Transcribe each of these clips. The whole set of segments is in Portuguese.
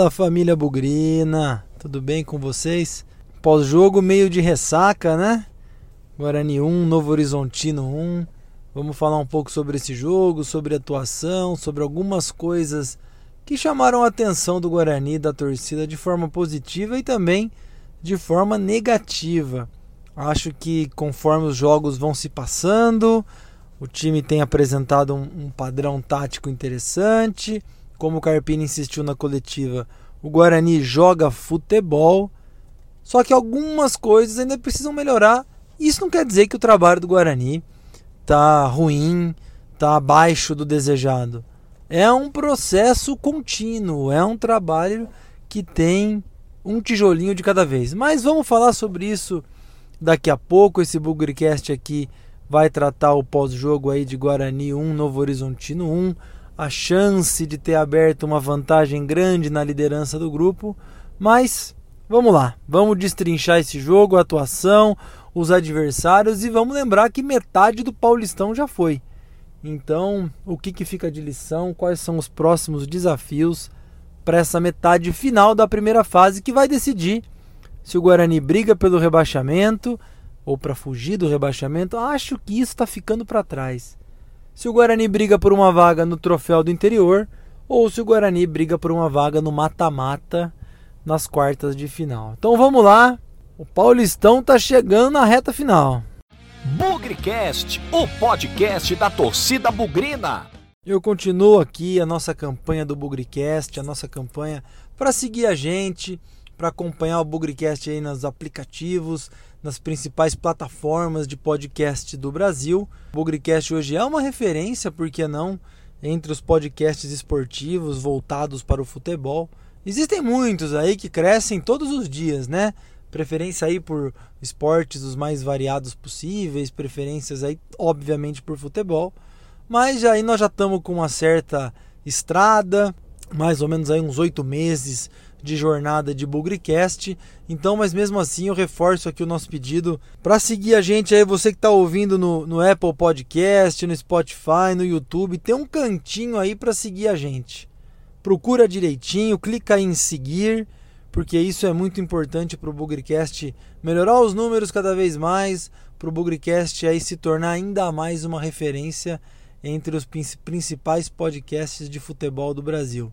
Fala família Bugrina, tudo bem com vocês? Pós-jogo meio de ressaca, né? Guarani 1, Novo Horizontino 1. Vamos falar um pouco sobre esse jogo, sobre atuação, sobre algumas coisas que chamaram a atenção do Guarani da torcida de forma positiva e também de forma negativa. Acho que conforme os jogos vão se passando, o time tem apresentado um, um padrão tático interessante. Como o Carpini insistiu na coletiva, o Guarani joga futebol. Só que algumas coisas ainda precisam melhorar. Isso não quer dizer que o trabalho do Guarani tá ruim, tá abaixo do desejado. É um processo contínuo, é um trabalho que tem um tijolinho de cada vez. Mas vamos falar sobre isso daqui a pouco. Esse Bugrecast aqui vai tratar o pós-jogo aí de Guarani 1, Novo Horizontino 1, a chance de ter aberto uma vantagem grande na liderança do grupo, mas vamos lá, vamos destrinchar esse jogo, a atuação, os adversários e vamos lembrar que metade do Paulistão já foi. Então, o que, que fica de lição? Quais são os próximos desafios para essa metade final da primeira fase que vai decidir se o Guarani briga pelo rebaixamento, ou para fugir do rebaixamento, acho que isso está ficando para trás. Se o Guarani briga por uma vaga no troféu do interior ou se o Guarani briga por uma vaga no mata-mata nas quartas de final. Então vamos lá, o Paulistão está chegando na reta final. Bugrecast, o podcast da torcida bugrina. Eu continuo aqui a nossa campanha do Bugrecast, a nossa campanha para seguir a gente, para acompanhar o Bugrecast aí nos aplicativos, nas principais plataformas de podcast do Brasil. O Bugrecast hoje é uma referência, por que não, entre os podcasts esportivos voltados para o futebol. Existem muitos aí que crescem todos os dias, né? Preferência aí por esportes os mais variados possíveis, preferências aí obviamente por futebol. Mas aí nós já estamos com uma certa estrada, mais ou menos aí uns oito meses de jornada de Bugrecast. Então, mas mesmo assim, eu reforço aqui o nosso pedido para seguir a gente aí, você que está ouvindo no, no Apple Podcast, no Spotify, no YouTube, tem um cantinho aí para seguir a gente. Procura direitinho, clica em seguir, porque isso é muito importante para o Bugrecast melhorar os números cada vez mais, para o Bugrecast aí se tornar ainda mais uma referência entre os principais podcasts de futebol do Brasil.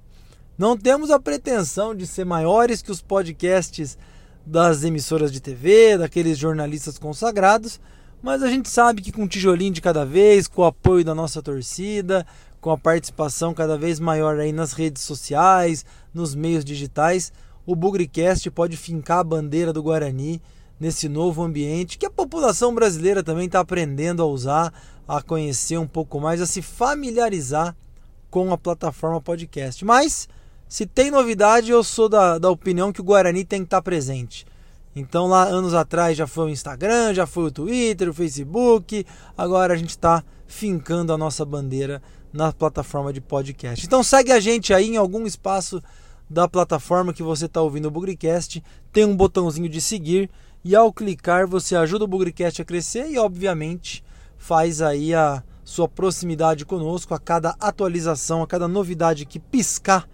Não temos a pretensão de ser maiores que os podcasts das emissoras de TV, daqueles jornalistas consagrados, mas a gente sabe que com um tijolinho de cada vez, com o apoio da nossa torcida, com a participação cada vez maior aí nas redes sociais, nos meios digitais, o Bugrecast pode fincar a bandeira do Guarani nesse novo ambiente que a população brasileira também está aprendendo a usar, a conhecer um pouco mais, a se familiarizar com a plataforma podcast. Mas se tem novidade, eu sou da, da opinião que o Guarani tem que estar presente. Então, lá anos atrás já foi o Instagram, já foi o Twitter, o Facebook. Agora a gente está fincando a nossa bandeira na plataforma de podcast. Então, segue a gente aí em algum espaço da plataforma que você está ouvindo o Bugrecast. Tem um botãozinho de seguir e ao clicar você ajuda o Bugrecast a crescer e, obviamente, faz aí a sua proximidade conosco a cada atualização, a cada novidade que piscar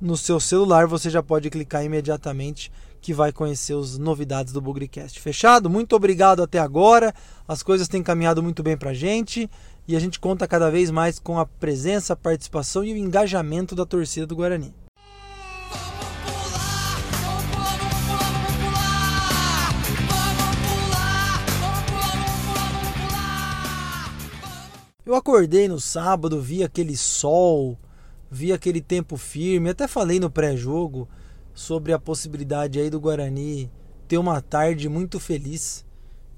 no seu celular, você já pode clicar imediatamente que vai conhecer as novidades do Bugrecast. Fechado? Muito obrigado até agora. As coisas têm caminhado muito bem para a gente e a gente conta cada vez mais com a presença, a participação e o engajamento da torcida do Guarani. Eu acordei no sábado, vi aquele sol vi aquele tempo firme. Até falei no pré-jogo sobre a possibilidade aí do Guarani ter uma tarde muito feliz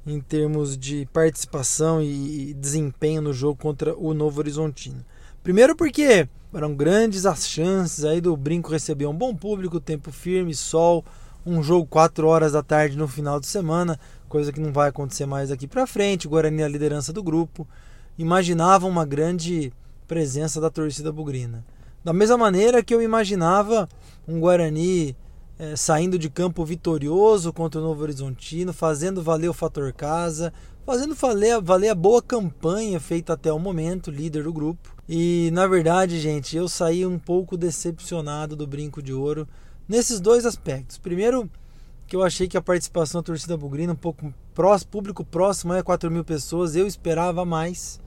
em termos de participação e desempenho no jogo contra o Novo Horizontino. Primeiro porque eram grandes as chances aí do Brinco receber um bom público, tempo firme, sol, um jogo 4 horas da tarde no final de semana, coisa que não vai acontecer mais aqui para frente. O Guarani é a liderança do grupo. Imaginava uma grande presença da torcida bugrina. Da mesma maneira que eu imaginava um Guarani é, saindo de campo vitorioso contra o Novo Horizontino, fazendo valer o fator casa, fazendo valer, valer a boa campanha feita até o momento, líder do grupo. E na verdade, gente, eu saí um pouco decepcionado do Brinco de Ouro nesses dois aspectos. Primeiro, que eu achei que a participação da torcida bugrina um pouco próximo, público próximo é 4 mil pessoas, eu esperava mais.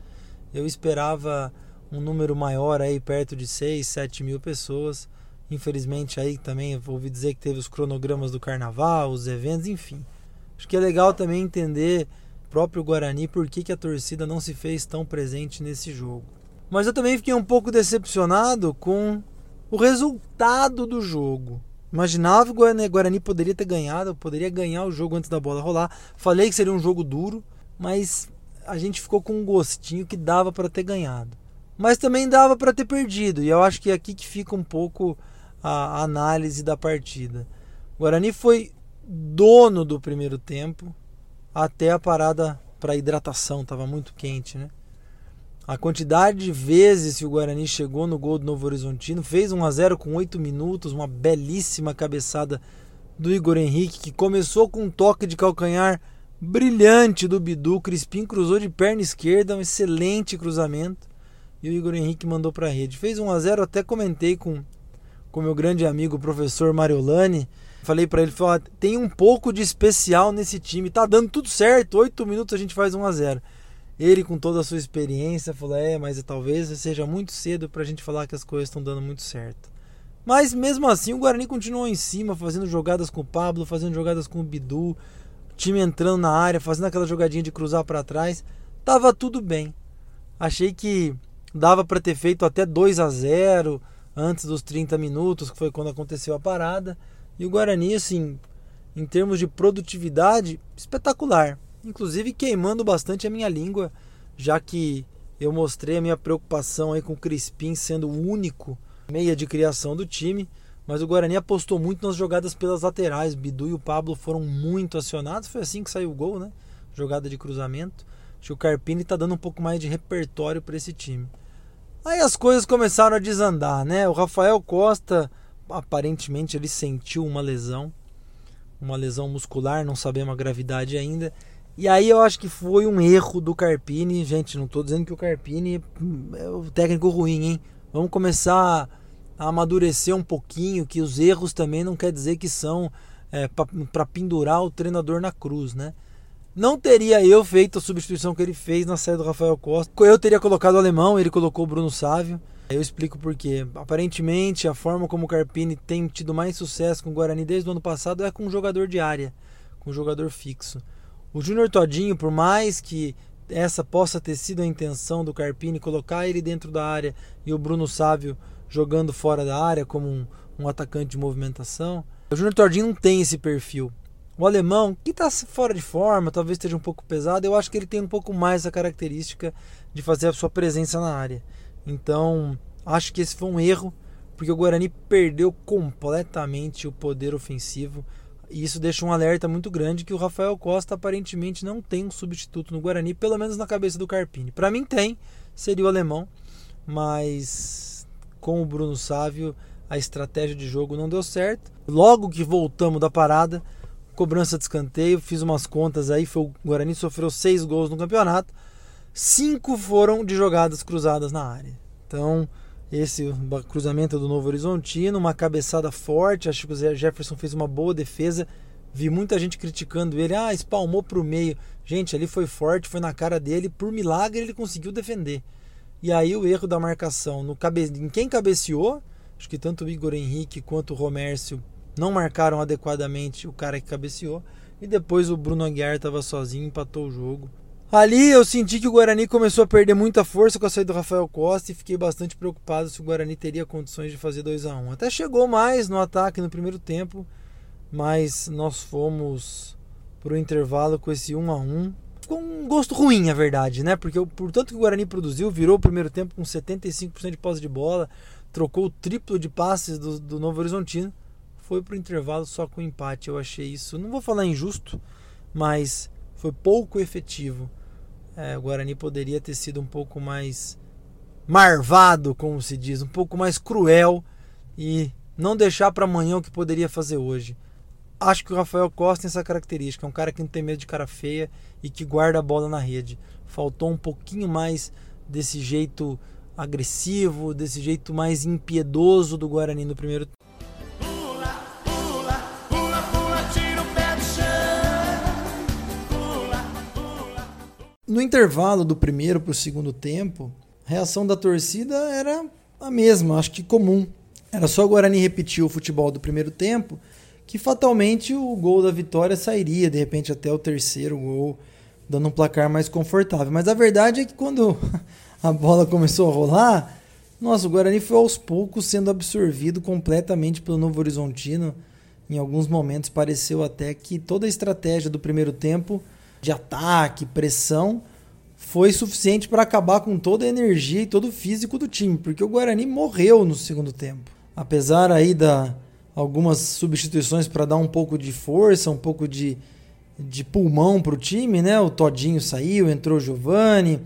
Eu esperava um número maior aí, perto de 6, 7 mil pessoas. Infelizmente aí também ouvi dizer que teve os cronogramas do carnaval, os eventos, enfim. Acho que é legal também entender próprio Guarani por que, que a torcida não se fez tão presente nesse jogo. Mas eu também fiquei um pouco decepcionado com o resultado do jogo. Imaginava que o Guarani, Guarani poderia ter ganhado, poderia ganhar o jogo antes da bola rolar. Falei que seria um jogo duro, mas a gente ficou com um gostinho que dava para ter ganhado. Mas também dava para ter perdido, e eu acho que é aqui que fica um pouco a análise da partida. O Guarani foi dono do primeiro tempo até a parada para hidratação, estava muito quente, né? A quantidade de vezes que o Guarani chegou no gol do Novo Horizontino, fez 1 a 0 com 8 minutos, uma belíssima cabeçada do Igor Henrique, que começou com um toque de calcanhar brilhante do Bidu, Crispim cruzou de perna esquerda, um excelente cruzamento, e o Igor Henrique mandou para a rede. Fez 1 a 0, até comentei com com meu grande amigo o professor Mariolani. Falei para ele, falei, tem um pouco de especial nesse time, tá dando tudo certo, oito minutos a gente faz 1 a 0 Ele com toda a sua experiência falou, é, mas talvez seja muito cedo para a gente falar que as coisas estão dando muito certo. Mas mesmo assim o Guarani continuou em cima, fazendo jogadas com o Pablo, fazendo jogadas com o Bidu, time entrando na área, fazendo aquela jogadinha de cruzar para trás, tava tudo bem. Achei que dava para ter feito até 2 a 0 antes dos 30 minutos, que foi quando aconteceu a parada. E o Guarani, assim, em termos de produtividade, espetacular. Inclusive queimando bastante a minha língua, já que eu mostrei a minha preocupação aí com o Crispim sendo o único meia de criação do time. Mas o Guarani apostou muito nas jogadas pelas laterais. Bidu e o Pablo foram muito acionados. Foi assim que saiu o gol, né? Jogada de cruzamento. Acho que o Carpini está dando um pouco mais de repertório para esse time. Aí as coisas começaram a desandar, né? O Rafael Costa, aparentemente, ele sentiu uma lesão, uma lesão muscular, não sabemos a gravidade ainda. E aí eu acho que foi um erro do Carpini. Gente, não estou dizendo que o Carpini é o técnico ruim, hein? Vamos começar a amadurecer um pouquinho, que os erros também não quer dizer que são é, para pendurar o treinador na cruz, né? Não teria eu feito a substituição que ele fez na saída do Rafael Costa. Eu teria colocado o alemão, ele colocou o Bruno Sávio. Eu explico por quê. Aparentemente, a forma como o Carpini tem tido mais sucesso com o Guarani desde o ano passado é com um jogador de área, com um jogador fixo. O Júnior Todinho, por mais que essa possa ter sido a intenção do Carpini, colocar ele dentro da área e o Bruno Sávio jogando fora da área como um, um atacante de movimentação, o Júnior Todinho não tem esse perfil. O alemão, que está fora de forma, talvez esteja um pouco pesado, eu acho que ele tem um pouco mais a característica de fazer a sua presença na área. Então, acho que esse foi um erro, porque o Guarani perdeu completamente o poder ofensivo. E isso deixa um alerta muito grande que o Rafael Costa aparentemente não tem um substituto no Guarani, pelo menos na cabeça do Carpini. Para mim tem, seria o alemão, mas com o Bruno Sávio a estratégia de jogo não deu certo. Logo que voltamos da parada, cobrança de escanteio, fiz umas contas aí, foi o Guarani sofreu seis gols no campeonato, cinco foram de jogadas cruzadas na área. Então, esse cruzamento do Novo Horizontino, uma cabeçada forte, acho que o Jefferson fez uma boa defesa. Vi muita gente criticando ele, ah, espalmou para o meio. Gente, ali foi forte, foi na cara dele, por milagre ele conseguiu defender. E aí o erro da marcação no cabe... em quem cabeceou, acho que tanto o Igor Henrique quanto o Romércio não marcaram adequadamente o cara que cabeceou. E depois o Bruno Aguiar estava sozinho, empatou o jogo. Ali eu senti que o Guarani começou a perder muita força com a saída do Rafael Costa e fiquei bastante preocupado se o Guarani teria condições de fazer 2 a 1 um. Até chegou mais no ataque no primeiro tempo, mas nós fomos para o intervalo com esse 1 um a 1 um. Ficou um gosto ruim, a verdade, né? Porque por tanto que o Guarani produziu, virou o primeiro tempo com 75% de posse de bola, trocou o triplo de passes do, do Novo Horizontino foi para o intervalo só com empate. Eu achei isso, não vou falar injusto, mas foi pouco efetivo. É, o Guarani poderia ter sido um pouco mais marvado, como se diz, um pouco mais cruel e não deixar para amanhã o que poderia fazer hoje. Acho que o Rafael Costa tem essa característica, é um cara que não tem medo de cara feia e que guarda a bola na rede. Faltou um pouquinho mais desse jeito agressivo, desse jeito mais impiedoso do Guarani no primeiro No intervalo do primeiro para o segundo tempo, a reação da torcida era a mesma, acho que comum. Era só o Guarani repetir o futebol do primeiro tempo que fatalmente o gol da vitória sairia, de repente até o terceiro gol, dando um placar mais confortável. Mas a verdade é que quando a bola começou a rolar, nossa, o Guarani foi aos poucos sendo absorvido completamente pelo Novo Horizontino. Em alguns momentos pareceu até que toda a estratégia do primeiro tempo de ataque, pressão, foi suficiente para acabar com toda a energia e todo o físico do time, porque o Guarani morreu no segundo tempo. Apesar aí da algumas substituições para dar um pouco de força, um pouco de, de pulmão para o time, né? O Todinho saiu, entrou o Giovani,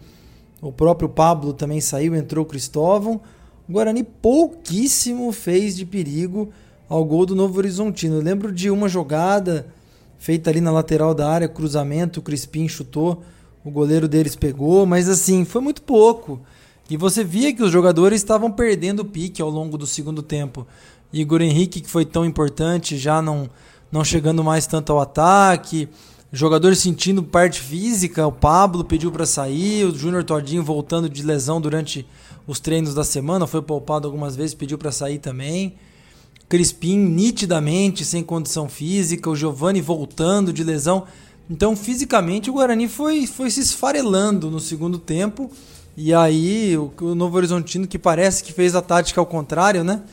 o próprio Pablo também saiu, entrou o Cristóvão. O Guarani pouquíssimo fez de perigo ao gol do Novo Horizontino. Eu lembro de uma jogada feita ali na lateral da área, cruzamento, o Crispim chutou, o goleiro deles pegou, mas assim, foi muito pouco. E você via que os jogadores estavam perdendo o pique ao longo do segundo tempo. Igor Henrique, que foi tão importante, já não, não chegando mais tanto ao ataque. Jogadores sentindo parte física, o Pablo pediu para sair, o Júnior Todinho voltando de lesão durante os treinos da semana, foi poupado algumas vezes, pediu para sair também. Crispim nitidamente sem condição física, o Giovani voltando de lesão. Então, fisicamente, o Guarani foi, foi se esfarelando no segundo tempo. E aí, o, o Novo Horizontino, que parece que fez a tática ao contrário, né?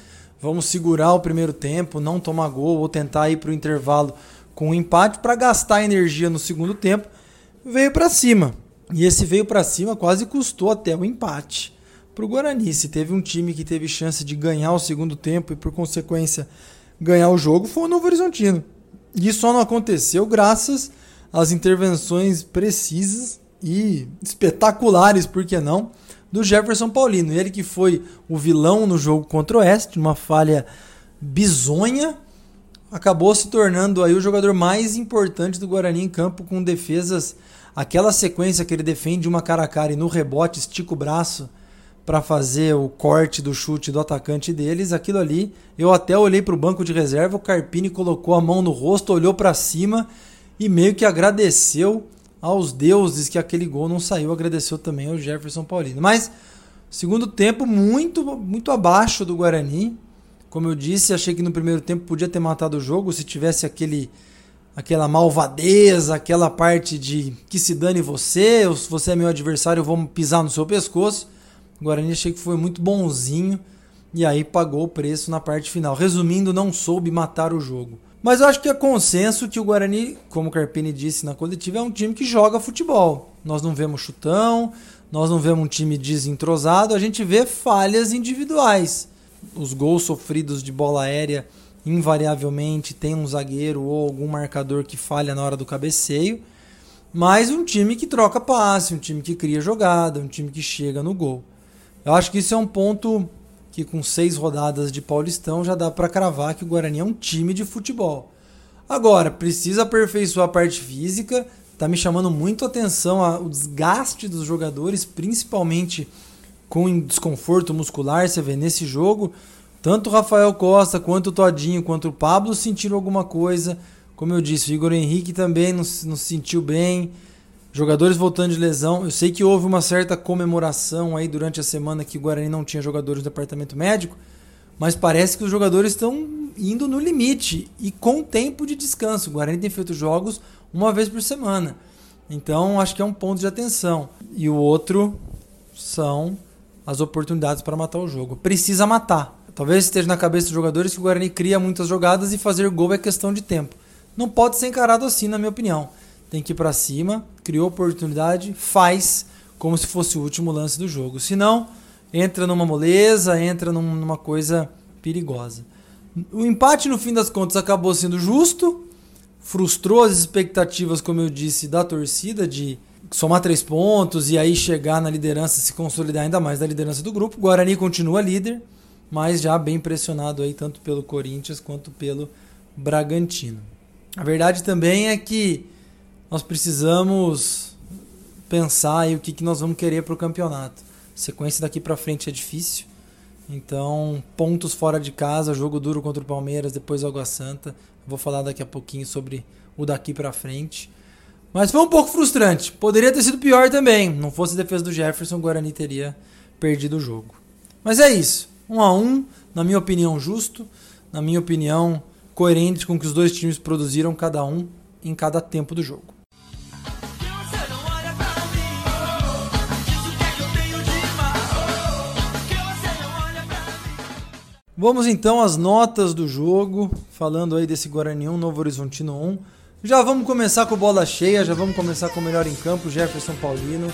Vamos segurar o primeiro tempo, não tomar gol ou tentar ir para o intervalo com um empate para gastar energia no segundo tempo. Veio para cima. E esse veio para cima quase custou até o empate para o Guarani. Se teve um time que teve chance de ganhar o segundo tempo e, por consequência, ganhar o jogo, foi o Novo Horizontino. E só não aconteceu graças às intervenções precisas e espetaculares, por que não, do Jefferson Paulino. Ele que foi o vilão no jogo contra o Oeste, uma falha bizonha, acabou se tornando aí o jogador mais importante do Guarani em campo com defesas, aquela sequência que ele defende uma cara a cara e no rebote estica o braço para fazer o corte do chute do atacante deles, aquilo ali, eu até olhei para o banco de reserva, o Carpini colocou a mão no rosto, olhou para cima e meio que agradeceu aos deuses que aquele gol não saiu, agradeceu também ao Jefferson Paulino. Mas segundo tempo muito muito abaixo do Guarani. Como eu disse, achei que no primeiro tempo podia ter matado o jogo se tivesse aquele aquela malvadeza, aquela parte de que se dane você, se você é meu adversário, eu vou pisar no seu pescoço. O Guarani achei que foi muito bonzinho e aí pagou o preço na parte final. Resumindo, não soube matar o jogo. Mas eu acho que é consenso que o Guarani, como o Carpini disse na coletiva, é um time que joga futebol. Nós não vemos chutão, nós não vemos um time desentrosado, a gente vê falhas individuais. Os gols sofridos de bola aérea, invariavelmente, tem um zagueiro ou algum marcador que falha na hora do cabeceio. Mas um time que troca passe, um time que cria jogada, um time que chega no gol. Eu acho que isso é um ponto que com seis rodadas de Paulistão já dá para cravar que o Guarani é um time de futebol. Agora, precisa aperfeiçoar a parte física. Tá me chamando muito a atenção o desgaste dos jogadores, principalmente com desconforto muscular. Você vê nesse jogo, tanto o Rafael Costa, quanto o Todinho, quanto o Pablo sentiram alguma coisa. Como eu disse, o Igor Henrique também não, não se sentiu bem. Jogadores voltando de lesão. Eu sei que houve uma certa comemoração aí durante a semana que o Guarani não tinha jogadores do departamento médico, mas parece que os jogadores estão indo no limite e com tempo de descanso. O Guarani tem feito jogos uma vez por semana. Então acho que é um ponto de atenção. E o outro são as oportunidades para matar o jogo. Precisa matar. Talvez esteja na cabeça dos jogadores que o Guarani cria muitas jogadas e fazer gol é questão de tempo. Não pode ser encarado assim, na minha opinião tem que ir para cima, criou oportunidade, faz como se fosse o último lance do jogo. Senão, entra numa moleza, entra numa coisa perigosa. O empate, no fim das contas, acabou sendo justo, frustrou as expectativas, como eu disse, da torcida de somar três pontos e aí chegar na liderança, se consolidar ainda mais na liderança do grupo. O Guarani continua líder, mas já bem pressionado aí tanto pelo Corinthians quanto pelo Bragantino. A verdade também é que nós precisamos pensar aí o que, que nós vamos querer para o campeonato. A sequência daqui para frente é difícil. Então, pontos fora de casa, jogo duro contra o Palmeiras, depois Água Santa. Vou falar daqui a pouquinho sobre o daqui para frente. Mas foi um pouco frustrante. Poderia ter sido pior também. Não fosse a defesa do Jefferson, o Guarani teria perdido o jogo. Mas é isso. Um a um, na minha opinião, justo. Na minha opinião, coerente com o que os dois times produziram, cada um em cada tempo do jogo. Vamos então às notas do jogo, falando aí desse Guarani 1, Novo Horizontino 1. Já vamos começar com bola cheia, já vamos começar com o melhor em campo, Jefferson Paulino.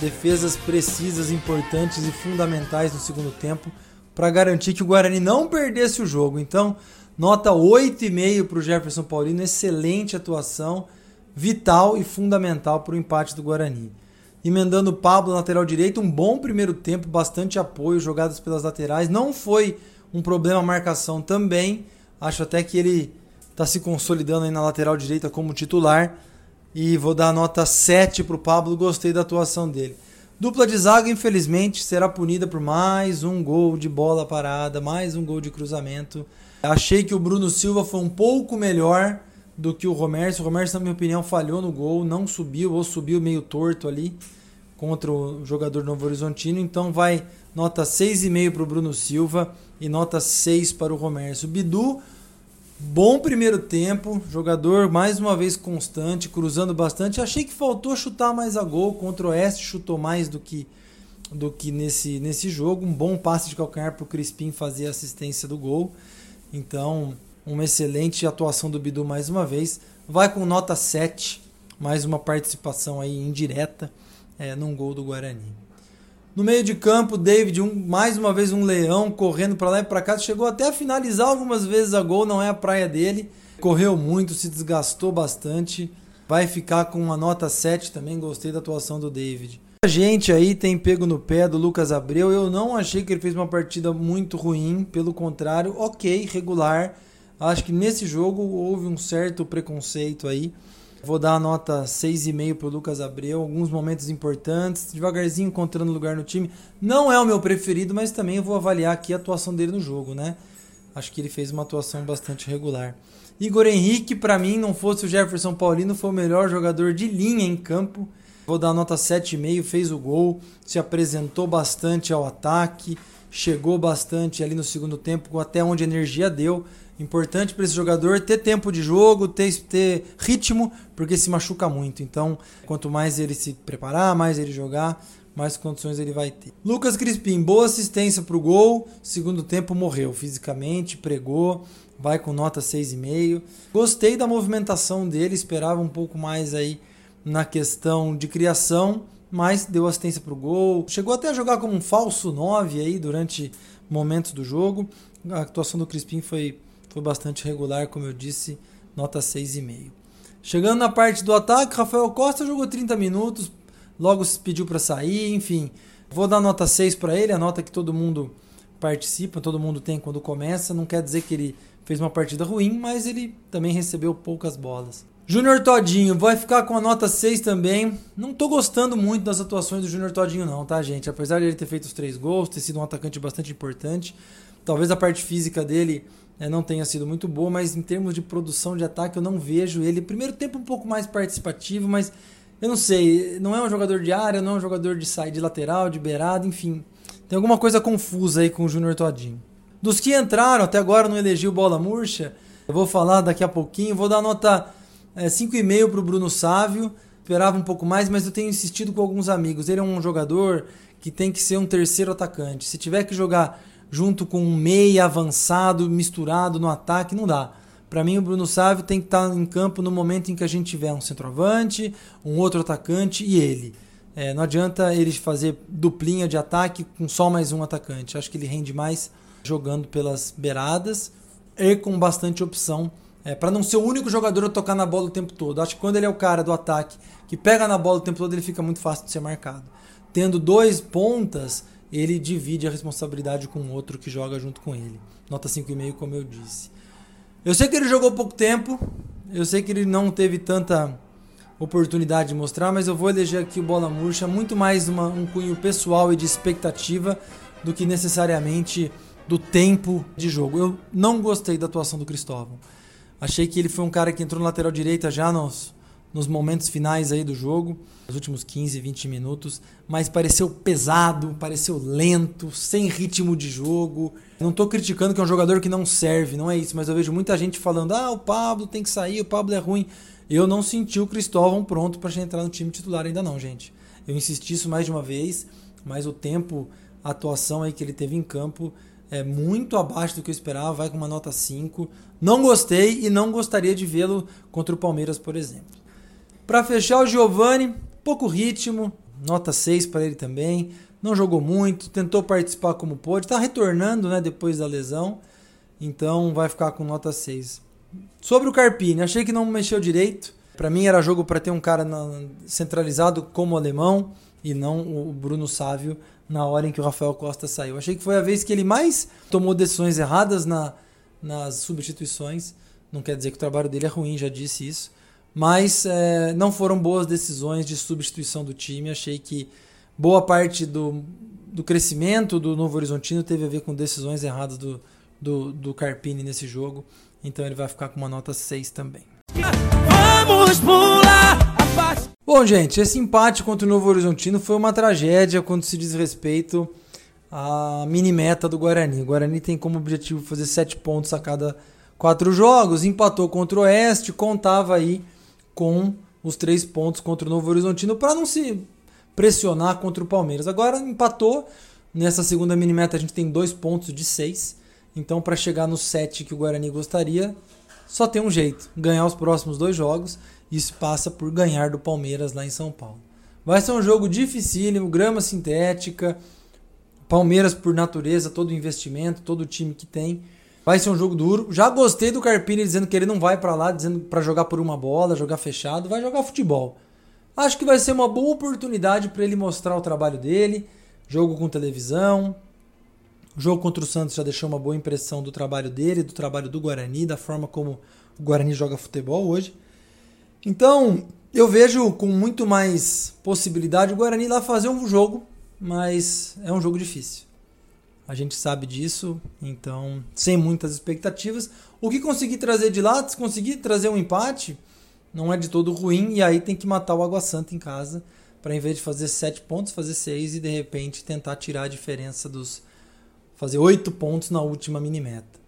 Defesas precisas, importantes e fundamentais no segundo tempo para garantir que o Guarani não perdesse o jogo. Então, nota 8,5 para o Jefferson Paulino, excelente atuação, vital e fundamental para o empate do Guarani. Emendando o Pablo, lateral direito, um bom primeiro tempo, bastante apoio, jogadas pelas laterais. Não foi um problema a marcação também. Acho até que ele está se consolidando aí na lateral direita como titular. E vou dar nota 7 para o Pablo, gostei da atuação dele. Dupla de zaga, infelizmente, será punida por mais um gol de bola parada, mais um gol de cruzamento. Achei que o Bruno Silva foi um pouco melhor do que o Romércio. O Romércio, na minha opinião, falhou no gol, não subiu ou subiu meio torto ali contra o jogador Novo Horizontino. Então vai nota 6,5 para o Bruno Silva e nota 6 para o Romércio. Bidu, bom primeiro tempo, jogador mais uma vez constante, cruzando bastante. Achei que faltou chutar mais a gol, contra o Oeste chutou mais do que do que nesse, nesse jogo. Um bom passe de calcanhar para o Crispim fazer a assistência do gol. Então, uma excelente atuação do Bidu mais uma vez. Vai com nota 7, mais uma participação aí indireta é, num gol do Guarani. No meio de campo, David, um, mais uma vez um leão correndo para lá e para cá. Chegou até a finalizar algumas vezes a gol, não é a praia dele. Correu muito, se desgastou bastante. Vai ficar com uma nota 7 também. Gostei da atuação do David. A gente aí tem pego no pé do Lucas Abreu. Eu não achei que ele fez uma partida muito ruim, pelo contrário, ok, regular. Acho que nesse jogo houve um certo preconceito aí. Vou dar a nota 6,5 para o Lucas Abreu. Alguns momentos importantes, devagarzinho encontrando lugar no time. Não é o meu preferido, mas também vou avaliar aqui a atuação dele no jogo, né? Acho que ele fez uma atuação bastante regular. Igor Henrique, para mim, não fosse o Jefferson Paulino, foi o melhor jogador de linha em campo. Vou dar nota 7,5, fez o gol, se apresentou bastante ao ataque, chegou bastante ali no segundo tempo, até onde a energia deu. Importante para esse jogador ter tempo de jogo, ter, ter ritmo, porque se machuca muito. Então, quanto mais ele se preparar, mais ele jogar, mais condições ele vai ter. Lucas Crispim, boa assistência para o gol. Segundo tempo morreu fisicamente, pregou, vai com nota 6,5. Gostei da movimentação dele, esperava um pouco mais aí na questão de criação, mas deu assistência para o gol. Chegou até a jogar como um falso 9 aí durante momentos do jogo. A atuação do Crispim foi foi bastante regular, como eu disse, nota 6,5. Chegando na parte do ataque, Rafael Costa jogou 30 minutos, logo se pediu para sair, enfim. Vou dar nota 6 para ele, a nota que todo mundo participa, todo mundo tem quando começa. Não quer dizer que ele fez uma partida ruim, mas ele também recebeu poucas bolas. Júnior Todinho vai ficar com a nota 6 também. Não tô gostando muito das atuações do Júnior Todinho não, tá, gente? Apesar de ele ter feito os três gols, ter sido um atacante bastante importante, talvez a parte física dele né, não tenha sido muito boa, mas em termos de produção de ataque eu não vejo ele. Primeiro tempo um pouco mais participativo, mas eu não sei, não é um jogador de área, não é um jogador de sair de lateral, de beirada, enfim. Tem alguma coisa confusa aí com o Júnior Todinho. Dos que entraram, até agora não elegeu bola murcha, eu vou falar daqui a pouquinho, vou dar nota é, 5,5 para o Bruno Sávio. Esperava um pouco mais, mas eu tenho insistido com alguns amigos. Ele é um jogador que tem que ser um terceiro atacante. Se tiver que jogar junto com um meia avançado misturado no ataque, não dá. Para mim, o Bruno Sávio tem que estar tá em campo no momento em que a gente tiver um centroavante, um outro atacante e ele. É, não adianta ele fazer duplinha de ataque com só mais um atacante. Acho que ele rende mais jogando pelas beiradas e com bastante opção. É, para não ser o único jogador a tocar na bola o tempo todo. Acho que quando ele é o cara do ataque que pega na bola o tempo todo, ele fica muito fácil de ser marcado. Tendo dois pontas, ele divide a responsabilidade com outro que joga junto com ele. Nota 5,5, como eu disse. Eu sei que ele jogou pouco tempo, eu sei que ele não teve tanta oportunidade de mostrar, mas eu vou eleger aqui o Bola Murcha muito mais uma, um cunho pessoal e de expectativa do que necessariamente do tempo de jogo. Eu não gostei da atuação do Cristóvão. Achei que ele foi um cara que entrou na lateral direita já nos, nos momentos finais aí do jogo, nos últimos 15, 20 minutos, mas pareceu pesado, pareceu lento, sem ritmo de jogo. Não estou criticando que é um jogador que não serve, não é isso, mas eu vejo muita gente falando: "Ah, o Pablo tem que sair, o Pablo é ruim". Eu não senti o Cristóvão pronto para entrar no time titular ainda não, gente. Eu insisti isso mais de uma vez, mas o tempo, a atuação aí que ele teve em campo é muito abaixo do que eu esperava, vai com uma nota 5. Não gostei e não gostaria de vê-lo contra o Palmeiras, por exemplo. Para fechar, o Giovani, pouco ritmo, nota 6 para ele também. Não jogou muito, tentou participar como pôde, está retornando né, depois da lesão, então vai ficar com nota 6. Sobre o Carpini, achei que não mexeu direito. Para mim era jogo para ter um cara na, centralizado como o alemão e não o Bruno Sávio na hora em que o Rafael Costa saiu. Achei que foi a vez que ele mais tomou decisões erradas na, nas substituições. Não quer dizer que o trabalho dele é ruim, já disse isso mas é, não foram boas decisões de substituição do time. Achei que boa parte do, do crescimento do Novo Horizontino teve a ver com decisões erradas do, do, do Carpini nesse jogo, então ele vai ficar com uma nota 6 também. Vamos pular a Bom, gente, esse empate contra o Novo Horizontino foi uma tragédia quando se diz respeito à mini meta do Guarani. O Guarani tem como objetivo fazer 7 pontos a cada quatro jogos, empatou contra o Oeste, contava aí com os três pontos contra o Novo Horizontino para não se pressionar contra o Palmeiras. Agora empatou. Nessa segunda mini-meta a gente tem dois pontos de seis. Então, para chegar no sete que o Guarani gostaria, só tem um jeito: ganhar os próximos dois jogos. Isso passa por ganhar do Palmeiras lá em São Paulo. Vai ser um jogo dificílimo, grama sintética. Palmeiras, por natureza, todo o investimento, todo o time que tem. Vai ser um jogo duro. Já gostei do Carpini dizendo que ele não vai para lá, dizendo para jogar por uma bola, jogar fechado, vai jogar futebol. Acho que vai ser uma boa oportunidade para ele mostrar o trabalho dele. Jogo com televisão. O jogo contra o Santos já deixou uma boa impressão do trabalho dele, do trabalho do Guarani, da forma como o Guarani joga futebol hoje. Então, eu vejo com muito mais possibilidade o Guarani lá fazer um jogo, mas é um jogo difícil. A gente sabe disso, então, sem muitas expectativas. O que conseguir trazer de lá, se conseguir trazer um empate, não é de todo ruim. E aí tem que matar o Água Santa em casa, para em vez de fazer sete pontos, fazer seis e de repente tentar tirar a diferença dos. fazer oito pontos na última mini meta.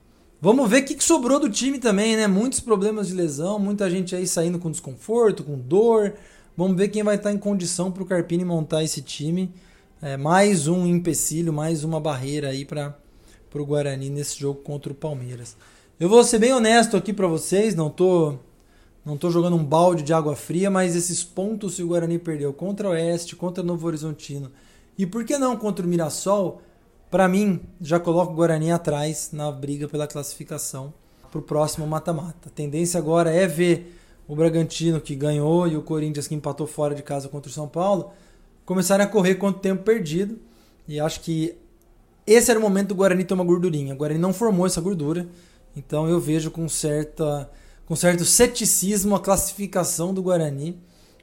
Vamos ver o que, que sobrou do time também, né? Muitos problemas de lesão, muita gente aí saindo com desconforto, com dor. Vamos ver quem vai estar em condição para o Carpini montar esse time é, mais um empecilho, mais uma barreira aí para o Guarani nesse jogo contra o Palmeiras. Eu vou ser bem honesto aqui para vocês, não tô não tô jogando um balde de água fria, mas esses pontos que o Guarani perdeu contra o Oeste, contra o Novo Horizontino e por que não contra o Mirassol, para mim já coloca o Guarani atrás na briga pela classificação para o próximo mata-mata. A tendência agora é ver o Bragantino que ganhou e o Corinthians que empatou fora de casa contra o São Paulo começarem a correr quanto tempo perdido. E acho que esse era o momento do Guarani tomar gordurinha. O Guarani não formou essa gordura. Então eu vejo com, certa, com certo ceticismo a classificação do Guarani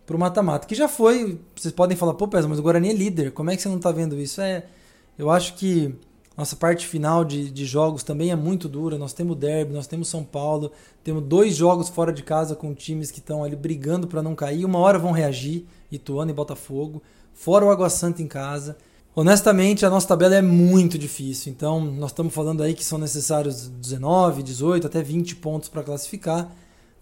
para o mata-mata. Que já foi. Vocês podem falar, pô, Pesa, mas o Guarani é líder. Como é que você não está vendo isso? É, eu acho que nossa parte final de, de jogos também é muito dura. Nós temos Derby, nós temos São Paulo, temos dois jogos fora de casa com times que estão ali brigando para não cair. Uma hora vão reagir, Ituano e Botafogo fora o Água Santa em casa. Honestamente, a nossa tabela é muito difícil. Então, nós estamos falando aí que são necessários 19, 18, até 20 pontos para classificar.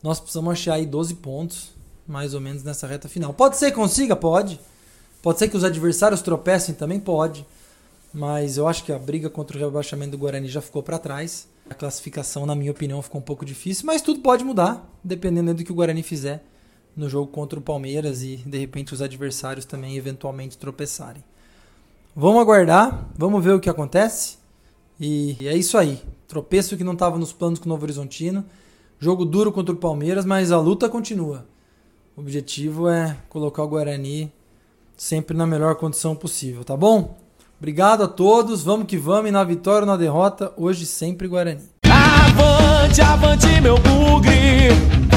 Nós precisamos achar aí 12 pontos, mais ou menos nessa reta final. Pode ser que consiga? Pode. Pode ser que os adversários tropecem também? Pode. Mas eu acho que a briga contra o rebaixamento do Guarani já ficou para trás. A classificação, na minha opinião, ficou um pouco difícil, mas tudo pode mudar, dependendo do que o Guarani fizer no jogo contra o Palmeiras e de repente os adversários também eventualmente tropeçarem. Vamos aguardar, vamos ver o que acontece. E é isso aí. Tropeço que não estava nos planos com o Novo Horizontino. Jogo duro contra o Palmeiras, mas a luta continua. O objetivo é colocar o Guarani sempre na melhor condição possível, tá bom? Obrigado a todos, vamos que vamos, e na vitória ou na derrota, hoje sempre Guarani. Avante, avante, meu bugre!